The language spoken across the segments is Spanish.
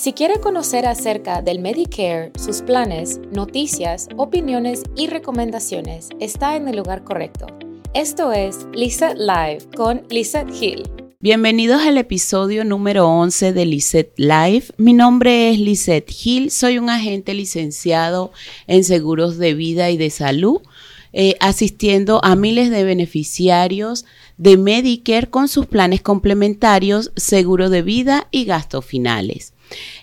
Si quiere conocer acerca del Medicare, sus planes, noticias, opiniones y recomendaciones, está en el lugar correcto. Esto es Lizette Live con Lizette Hill. Bienvenidos al episodio número 11 de Lizette Live. Mi nombre es Lizette Hill, soy un agente licenciado en seguros de vida y de salud, eh, asistiendo a miles de beneficiarios de Medicare con sus planes complementarios, seguro de vida y gastos finales.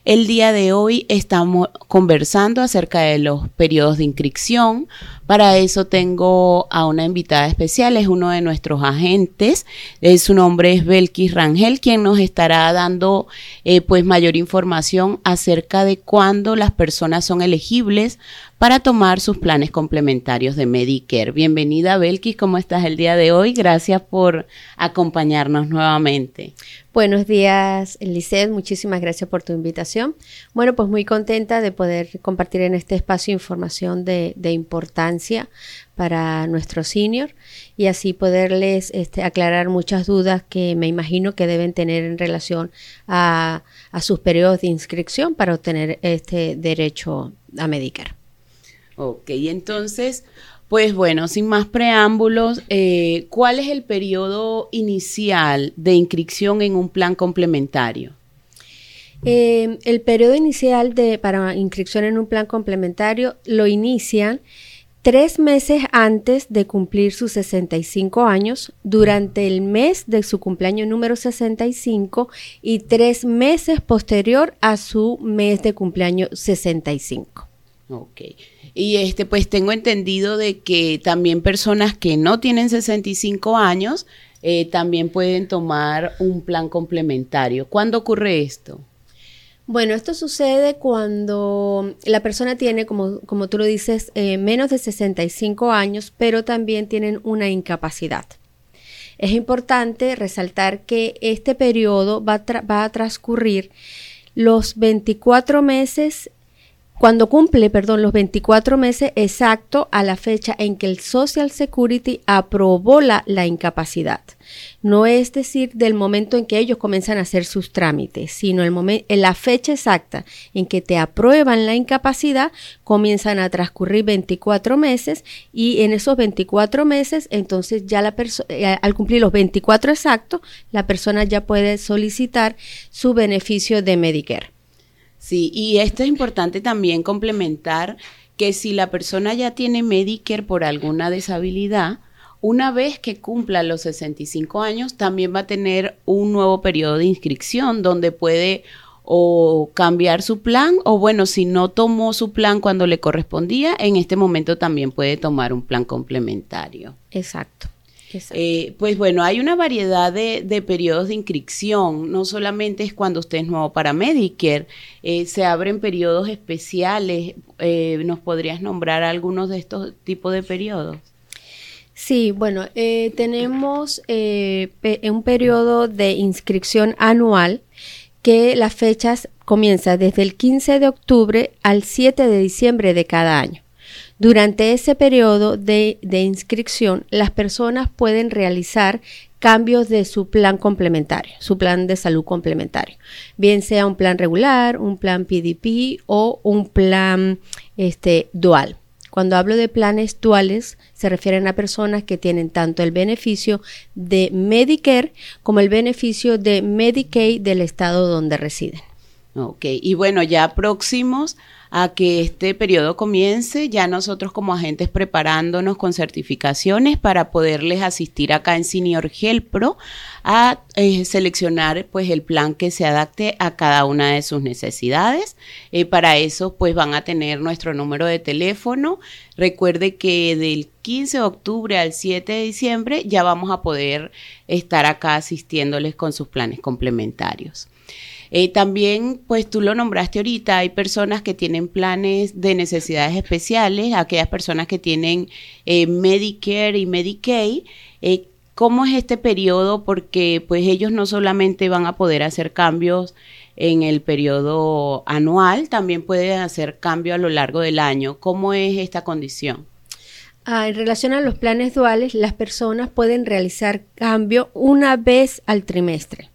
El día de hoy estamos conversando acerca de los periodos de inscripción. Para eso tengo a una invitada especial, es uno de nuestros agentes. Eh, su nombre es Belkis Rangel, quien nos estará dando eh, pues mayor información acerca de cuándo las personas son elegibles para tomar sus planes complementarios de Medicare. Bienvenida Belkis, ¿cómo estás el día de hoy? Gracias por acompañarnos nuevamente. Buenos días, Lisset. Muchísimas gracias por tu invitación. Bueno, pues muy contenta de poder compartir en este espacio información de, importancia para nuestro senior y así poderles este, aclarar muchas dudas que me imagino que deben tener en relación a, sus periodos de inscripción para obtener este derecho a Medicare. Ok, entonces, pues bueno, sin más preámbulos, eh, ¿cuál es el periodo inicial de inscripción en un plan complementario? Eh, el periodo inicial de, para inscripción en un plan complementario lo inician tres meses antes de cumplir sus 65 años, durante el mes de su cumpleaños número 65 y tres meses posterior a su mes de cumpleaños 65. Ok. Y este, pues tengo entendido de que también personas que no tienen 65 años eh, también pueden tomar un plan complementario. ¿Cuándo ocurre esto? Bueno, esto sucede cuando la persona tiene, como, como tú lo dices, eh, menos de 65 años, pero también tienen una incapacidad. Es importante resaltar que este periodo va va a transcurrir los 24 meses cuando cumple, perdón, los 24 meses exacto a la fecha en que el Social Security aprobó la, la, incapacidad. No es decir del momento en que ellos comienzan a hacer sus trámites, sino el en la fecha exacta en que te aprueban la incapacidad, comienzan a transcurrir 24 meses y en esos 24 meses, entonces ya la persona, eh, al cumplir los 24 exactos, la persona ya puede solicitar su beneficio de Medicare. Sí, y esto es importante también complementar que si la persona ya tiene Medicare por alguna deshabilidad, una vez que cumpla los 65 años, también va a tener un nuevo periodo de inscripción donde puede o cambiar su plan o bueno, si no tomó su plan cuando le correspondía, en este momento también puede tomar un plan complementario. Exacto. Eh, pues bueno, hay una variedad de, periodos de inscripción. No solamente es cuando usted es nuevo para Medicare, eh, se abren periodos especiales. Eh, ¿Nos podrías nombrar algunos de estos tipos de periodos? Sí, bueno, tenemos un periodo de inscripción anual que las fechas comienzan desde el 15 de octubre al 7 de diciembre de cada año. Durante ese periodo de, inscripción, las personas pueden realizar cambios de su plan complementario, su plan de salud complementario, bien sea un plan regular, un plan PDP o un plan este, dual. Cuando hablo de planes duales, se refieren a personas que tienen tanto el beneficio de Medicare como el beneficio de Medicaid del estado donde residen. Ok, y bueno, ya próximos a que este periodo comience, ya nosotros como agentes preparándonos con certificaciones para poderles asistir acá en Senior Pro a eh, seleccionar pues el plan que se adapte a cada una de sus necesidades. Eh, para eso pues van a tener nuestro número de teléfono. Recuerde que del 15 de octubre al 7 de diciembre ya vamos a poder estar acá asistiéndoles con sus planes complementarios. Eh, también, pues tú lo nombraste ahorita, hay personas que tienen planes de necesidades especiales, aquellas personas que tienen eh, Medicare y Medicaid. Eh, ¿Cómo es este periodo? Porque pues ellos no solamente van a poder hacer cambios en el periodo anual, también pueden hacer cambios a lo largo del año. ¿Cómo es esta condición? Ah, en relación a los planes duales, las personas pueden realizar cambio una vez al trimestre.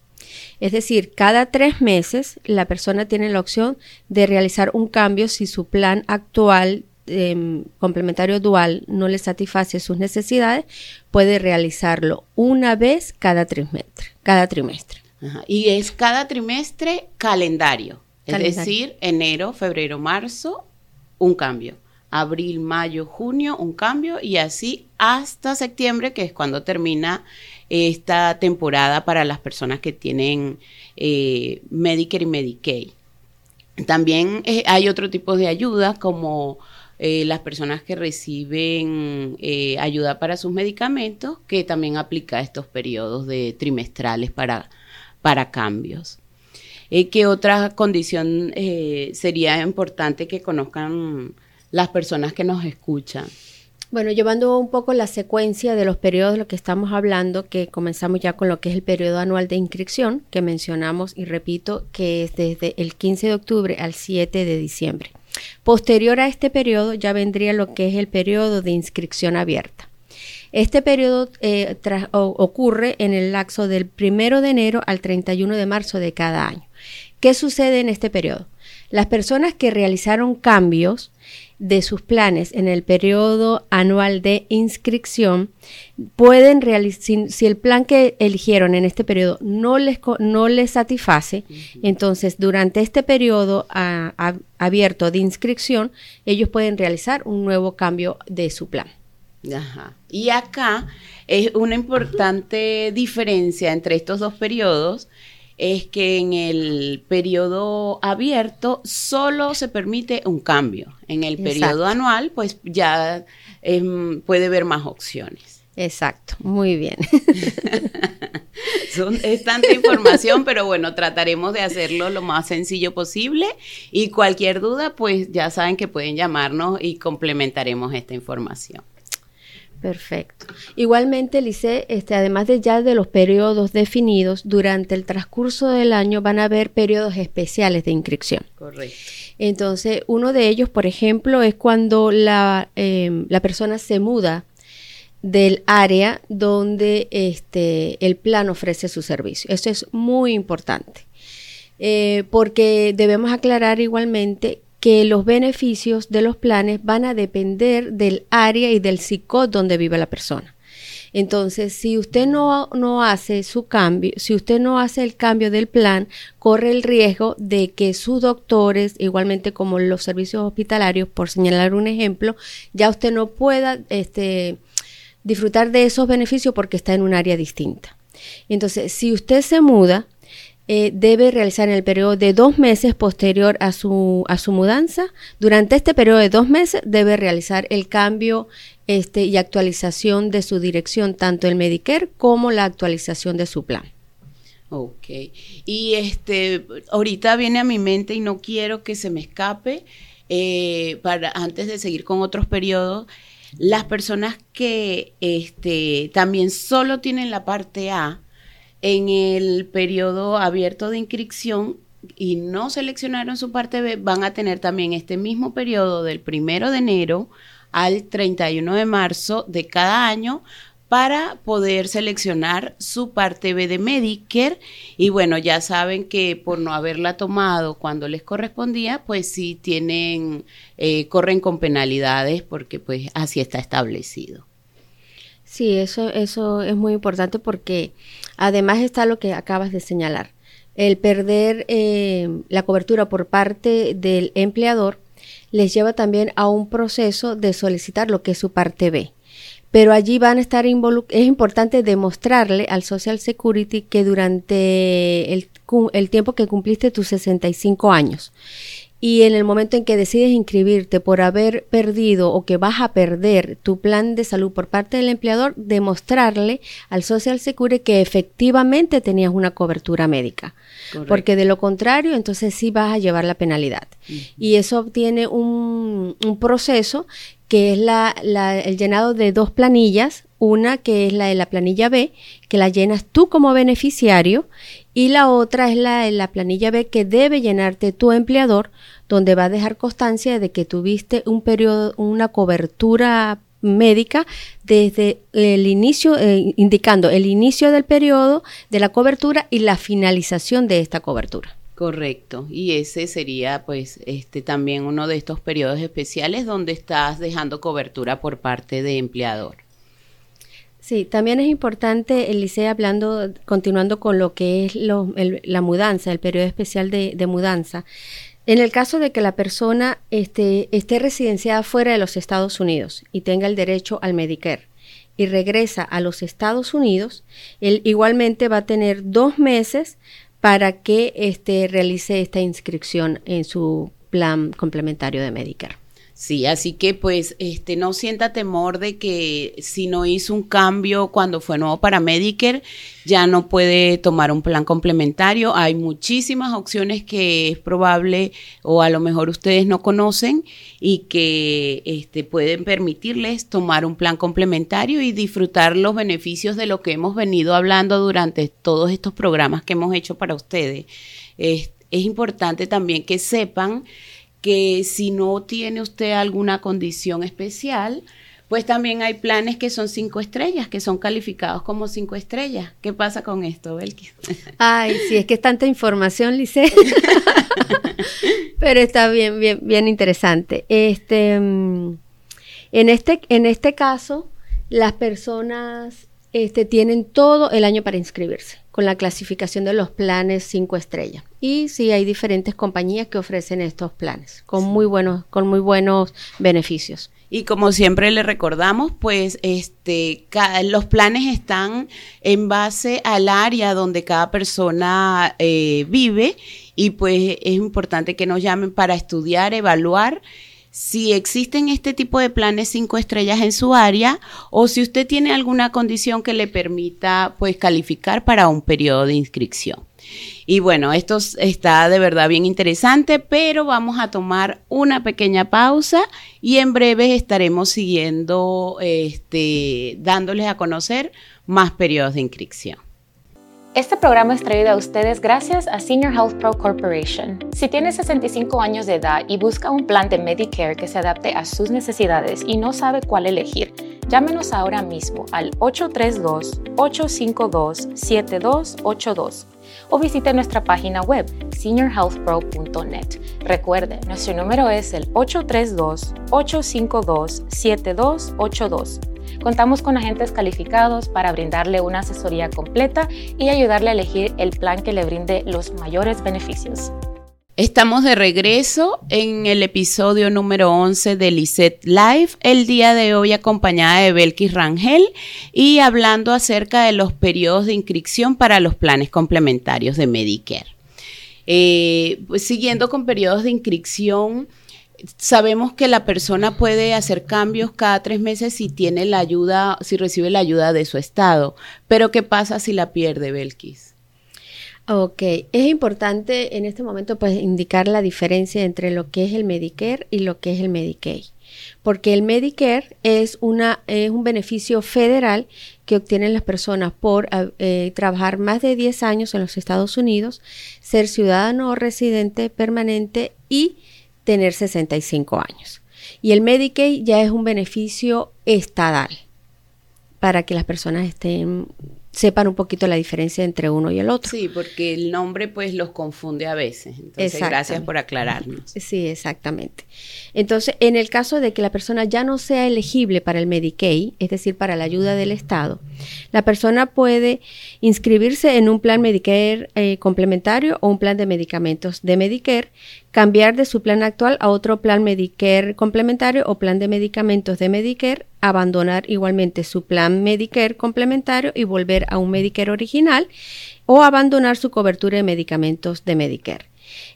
Es decir, cada tres meses la persona tiene la opción de realizar un cambio si su plan actual em, complementario dual no le satisface sus necesidades, puede realizarlo una vez cada trimestre. Cada trimestre. Y es cada trimestre calendario, es decir, enero, febrero, marzo, un cambio. Abril, mayo, junio, un cambio y así hasta septiembre, que es cuando termina esta temporada para las personas que tienen eh, Medicare y Medicaid. También eh, hay otro tipo de ayuda como eh, las personas que reciben ayuda para sus medicamentos, que también aplica estos periodos de trimestrales para, para cambios. ¿Qué otra condición sería importante que conozcan las personas que nos escuchan? Bueno, llevando un poco la secuencia de los periodos de los que estamos hablando, que comenzamos ya con lo que es el periodo anual de inscripción, que mencionamos y repito que es desde el 15 de octubre al 7 de diciembre. Posterior a este periodo ya vendría lo que es el periodo de inscripción abierta. Este periodo eh, ocurre en el lapso del 1 de enero al 31 de marzo de cada año. ¿Qué sucede en este periodo? Las personas que realizaron cambios de sus planes en el periodo anual de inscripción, pueden realizar, si, el plan que eligieron en este periodo no les, no les satisface, entonces durante este periodo abierto de inscripción, ellos pueden realizar un nuevo cambio de su plan. Y acá es una importante diferencia entre estos dos periodos es que en el periodo abierto solo se permite un cambio. En el periodo anual, pues ya em, puede haber más opciones. Exacto, muy bien. es tanta información, pero bueno, trataremos de hacerlo lo más sencillo posible y cualquier duda, pues ya saben que pueden llamarnos y complementaremos esta información. Perfecto. Igualmente, Lice, este, además de ya de los periodos definidos, durante el transcurso del año van a haber periodos especiales de inscripción. Correcto. Entonces, uno de ellos, por ejemplo, es cuando la, em, la persona se muda del área donde este, el plan ofrece su servicio. Eso es muy importante. Eh, porque debemos aclarar igualmente que los beneficios de los planes van a depender del área y del psicó donde vive la persona. Entonces, si usted no, no, hace su cambio, si usted no hace el cambio del plan, corre el riesgo de que sus doctores, igualmente como los servicios hospitalarios, por señalar un ejemplo, ya usted no pueda este, disfrutar de esos beneficios porque está en un área distinta. Entonces, si usted se muda, eh, debe realizar en el periodo de dos meses posterior a su, a su mudanza. Durante este periodo de dos meses debe realizar el cambio este, y actualización de su dirección, tanto el Medicare como la actualización de su plan. Ok. Y este, ahorita viene a mi mente y no quiero que se me escape, eh, para, antes de seguir con otros periodos, las personas que este, también solo tienen la parte A, en el periodo abierto de inscripción y no seleccionaron su parte B, van a tener también este mismo periodo del primero de enero al 31 de marzo de cada año para poder seleccionar su parte B de Medicare. Y bueno, ya saben que por no haberla tomado cuando les correspondía, pues sí tienen, eh, corren con penalidades porque pues así está establecido. Sí, eso, eso es muy importante porque además está lo que acabas de señalar. El perder eh, la cobertura por parte del empleador les lleva también a un proceso de solicitar lo que es su parte B. Pero allí van a estar involucrados. Es importante demostrarle al Social Security que durante el, el tiempo que cumpliste tus 65 años y en el momento en que decides inscribirte por haber perdido o que vas a perder tu plan de salud por parte del empleador, demostrarle al Social Security que efectivamente tenías una cobertura médica. Porque de lo contrario, entonces sí vas a llevar la penalidad. Y eso obtiene un, un proceso que es la, el llenado de dos planillas, una que es la de la planilla B, que la llenas tú como beneficiario, y la otra es la la planilla B que debe llenarte tu empleador donde va a dejar constancia de que tuviste un periodo, una cobertura médica desde el inicio, eh, indicando el inicio del periodo de la cobertura y la finalización de esta cobertura. Correcto, y ese sería pues este también uno de estos periodos especiales donde estás dejando cobertura por parte de empleador. Sí, también es importante, Elisea, hablando, continuando con lo que es la mudanza, el periodo especial de, mudanza. En el caso de que la persona este, esté residenciada fuera de los Estados Unidos y tenga el derecho al Medicare y regresa a los Estados Unidos, él igualmente va a tener dos meses para que este, realice esta inscripción en su plan complementario de Medicare. Sí, así que pues este no sienta temor de que si no hizo un cambio cuando fue nuevo para Medicare, ya no puede tomar un plan complementario. Hay muchísimas opciones que es probable o a lo mejor ustedes no conocen y que este, pueden permitirles tomar un plan complementario y disfrutar los beneficios de lo que hemos venido hablando durante todos estos programas que hemos hecho para ustedes. es importante también que sepan que si no tiene usted alguna condición especial, pues también hay planes que son cinco estrellas, que son calificados como cinco estrellas. ¿Qué pasa con esto, Belkis? Ay, sí, es que es tanta información, Lice. Pero está bien, bien, bien interesante. Este, mm, en este, en este caso, las personas este, tienen todo el año para inscribirse con la clasificación de los planes 5 estrellas. Y sí, hay diferentes compañías que ofrecen estos planes con muy buenos, con muy buenos beneficios. Y como siempre le recordamos, pues este, los planes están en base al área donde cada persona eh, vive y pues es importante que nos llamen para estudiar, evaluar si existen este tipo de planes cinco estrellas en su área o si usted tiene alguna condición que le permita pues calificar para un periodo de inscripción. Y bueno, esto está de verdad bien interesante, pero vamos a tomar una pequeña pausa y en breve estaremos siguiendo, este, dándoles a conocer más periodos de inscripción. Este programa es traído a ustedes gracias a Senior Health Pro Corporation. Si tiene 65 años de edad y busca un plan de Medicare que se adapte a sus necesidades y no sabe cuál elegir, llámenos ahora mismo al 832-852-7282 o visite nuestra página web seniorhealthpro.net. Recuerde, nuestro número es el 832-852-7282. Contamos con agentes calificados para brindarle una asesoría completa y ayudarle a elegir el plan que le brinde los mayores beneficios. Estamos de regreso en el episodio número 11 de Lisette Live, el día de hoy acompañada de Belkis Rangel y hablando acerca de los periodos de inscripción para los planes complementarios de Medicare. Eh, pues siguiendo con periodos de inscripción, sabemos que la persona puede hacer cambios cada tres meses si tiene la ayuda, si recibe la ayuda de su estado. Pero ¿qué pasa si la pierde, Belkis? Ok, es importante en este momento pues indicar la diferencia entre lo que es el Medicare y lo que es el Medicaid. Porque el Medicare es, una, es un beneficio federal que obtienen las personas por eh, trabajar más de 10 años en los Estados Unidos, ser ciudadano o residente permanente y tener 65 años. Y el Medicaid ya es un beneficio estatal para que las personas estén sepan un poquito la diferencia entre uno y el otro. Sí, porque el nombre pues los confunde a veces. Entonces, gracias por aclararnos. Sí, exactamente. Entonces, en el caso de que la persona ya no sea elegible para el Medicaid, es decir, para la ayuda del Estado, la persona puede inscribirse en un plan Medicare eh, complementario o un plan de medicamentos de Medicare, cambiar de su plan actual a otro plan Medicare complementario o plan de medicamentos de Medicare abandonar igualmente su plan Medicare complementario y volver a un Medicare original o abandonar su cobertura de medicamentos de Medicare.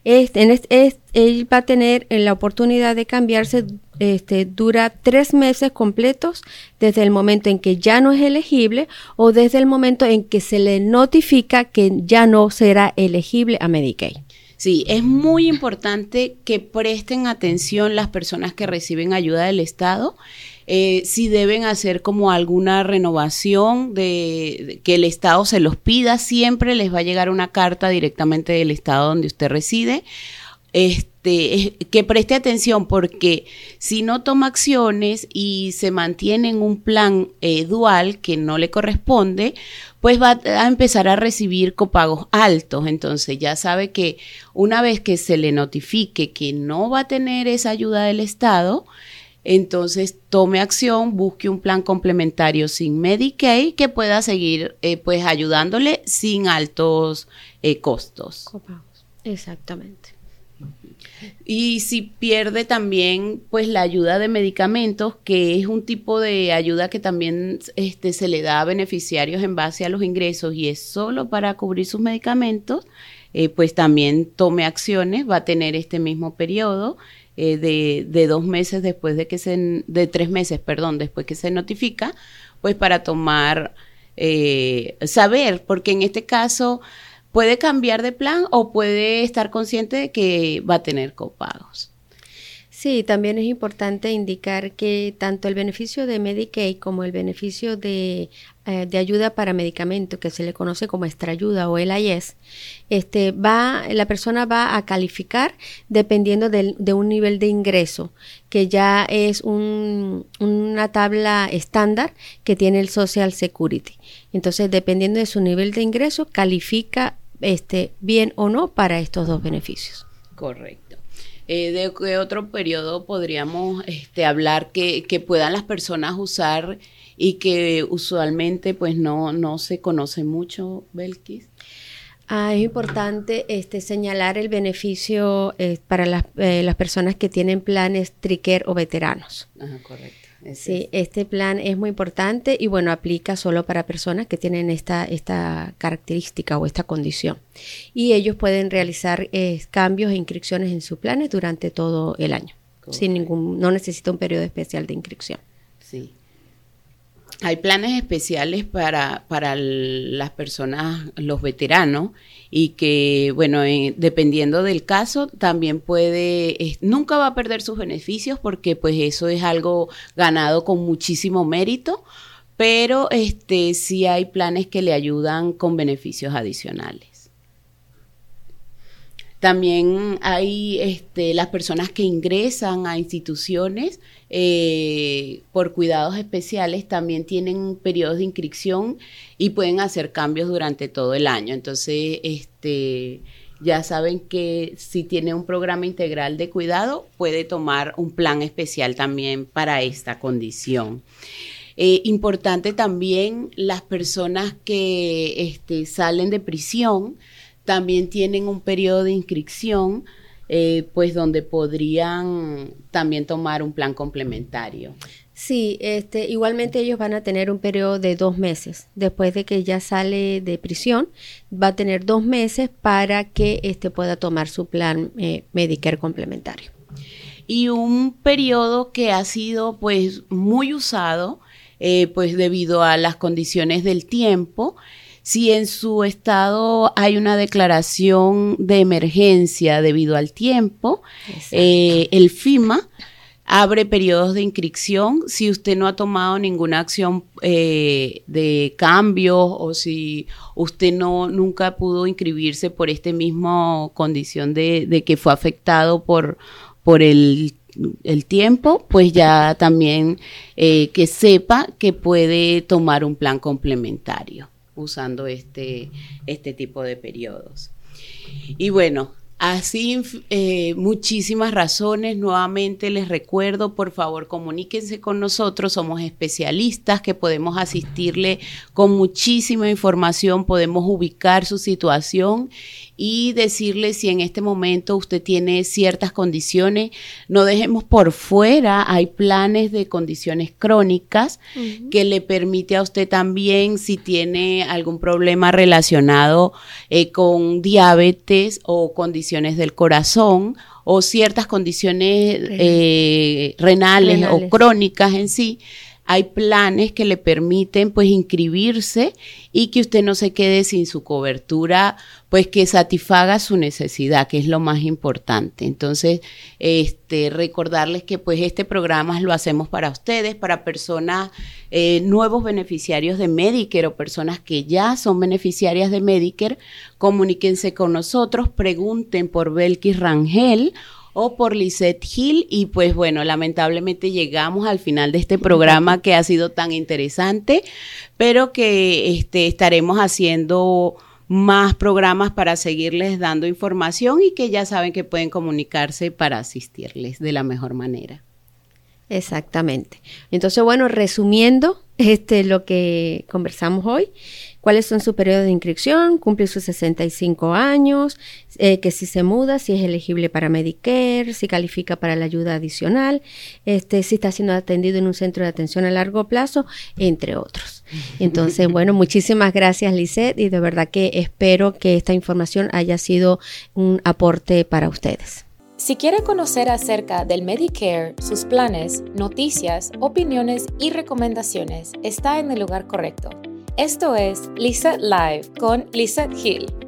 Este, en este, él va a tener la oportunidad de cambiarse, este, dura tres meses completos desde el momento en que ya no es elegible o desde el momento en que se le notifica que ya no será elegible a Medicaid. Sí, es muy importante que presten atención las personas que reciben ayuda del Estado eh, si deben hacer como alguna renovación de, que el Estado se los pida, siempre les va a llegar una carta directamente del Estado donde usted reside. Este, que preste atención porque si no toma acciones y se mantiene en un plan eh, dual que no le corresponde, pues va a empezar a recibir copagos altos. Entonces ya sabe que una vez que se le notifique que no va a tener esa ayuda del Estado, entonces tome acción, busque un plan complementario sin Medicaid que pueda seguir eh, pues ayudándole sin altos eh, costos. Copagos. Exactamente. Y si pierde también pues la ayuda de medicamentos, que es un tipo de ayuda que también este, se le da a beneficiarios en base a los ingresos y es solo para cubrir sus medicamentos, eh, pues también tome acciones, va a tener este mismo periodo eh, de, de, dos meses después de que se, de tres meses, perdón, después que se notifica, pues para tomar, eh, saber, porque en este caso puede cambiar de plan o puede estar consciente de que va a tener copagos. Sí, también es importante indicar que tanto el beneficio de Medicaid como el beneficio de, de ayuda para medicamento, que se le conoce como extraayuda o el IS, este, va, la persona va a calificar dependiendo de, de un nivel de ingreso, que ya es un, una tabla estándar que tiene el Social Security. Entonces, dependiendo de su nivel de ingreso, califica este, bien o no para estos dos beneficios. Correcto. Eh, ¿De qué otro periodo podríamos este, hablar que, que, puedan las personas usar y que usualmente pues no, no se conoce mucho, Belkis? Ah, es importante este, señalar el beneficio eh, para las, eh, las, personas que tienen planes triquer o veteranos. Ajá, correcto sí, este plan es muy importante y bueno, aplica solo para personas que tienen esta, esta característica o esta condición. Y ellos pueden realizar eh, cambios e inscripciones en sus planes durante todo el año. Sin ningún, no necesita un periodo especial de inscripción. Sí. Hay planes especiales para, para las personas, los veteranos, y que, bueno, dependiendo del caso, también puede, nunca va a perder sus beneficios porque pues eso es algo ganado con muchísimo mérito, pero este sí hay planes que le ayudan con beneficios adicionales. También hay este, las personas que ingresan a instituciones eh, por cuidados especiales, también tienen periodos de inscripción y pueden hacer cambios durante todo el año. Entonces, este, ya saben que si tiene un programa integral de cuidado, puede tomar un plan especial también para esta condición. Eh, importante también las personas que este, salen de prisión, también tienen un periodo de inscripción, eh, pues donde podrían también tomar un plan complementario. Sí, este, igualmente ellos van a tener un periodo de dos meses. Después de que ya sale de prisión, va a tener dos meses para que este, pueda tomar su plan eh, Medicare complementario. Y un periodo que ha sido pues muy usado, eh, pues debido a las condiciones del tiempo, si en su estado hay una declaración de emergencia debido al tiempo, eh, el FIMA abre periodos de inscripción. Si usted no ha tomado ninguna acción eh, de cambio o si usted no nunca pudo inscribirse por esta misma condición de, que fue afectado por, por el, tiempo, pues ya también eh, que sepa que puede tomar un plan complementario usando este, este tipo de periodos. Y bueno, Así, eh, muchísimas razones. Nuevamente les recuerdo, por favor, comuníquense con nosotros. Somos especialistas que podemos asistirle con muchísima información, podemos ubicar su situación y decirle si en este momento usted tiene ciertas condiciones. No dejemos por fuera, hay planes de condiciones crónicas que le permite a usted también, si tiene algún problema relacionado eh, con diabetes o condiciones del corazón o ciertas condiciones eh, renales, o crónicas en sí, hay planes que le permiten pues inscribirse y que usted no se quede sin su cobertura, pues que satisfaga su necesidad, que es lo más importante. Entonces, este, recordarles que pues este programa lo hacemos para ustedes, para personas, eh, nuevos beneficiarios de Medicare o personas que ya son beneficiarias de Medicare, comuníquense con nosotros, pregunten por Belkis Rangel o por Lisette Hill. Y pues bueno, lamentablemente llegamos al final de este programa que ha sido tan interesante, pero que este, estaremos haciendo más programas para seguirles dando información y que ya saben que pueden comunicarse para asistirles de la mejor manera. Exactamente. Entonces, bueno, resumiendo este, lo que conversamos hoy, cuáles son su periodo de inscripción, cumple sus 65 años, eh, que si se muda, si es elegible para Medicare, si califica para la ayuda adicional, este, si está siendo atendido en un centro de atención a largo plazo, entre otros. Entonces, bueno, muchísimas gracias, Lisette, y de verdad que espero que esta información haya sido un aporte para ustedes. Si quiere conocer acerca del Medicare, sus planes, noticias, opiniones y recomendaciones, está en el lugar correcto. Esto es Lisa Live con Lisa Hill.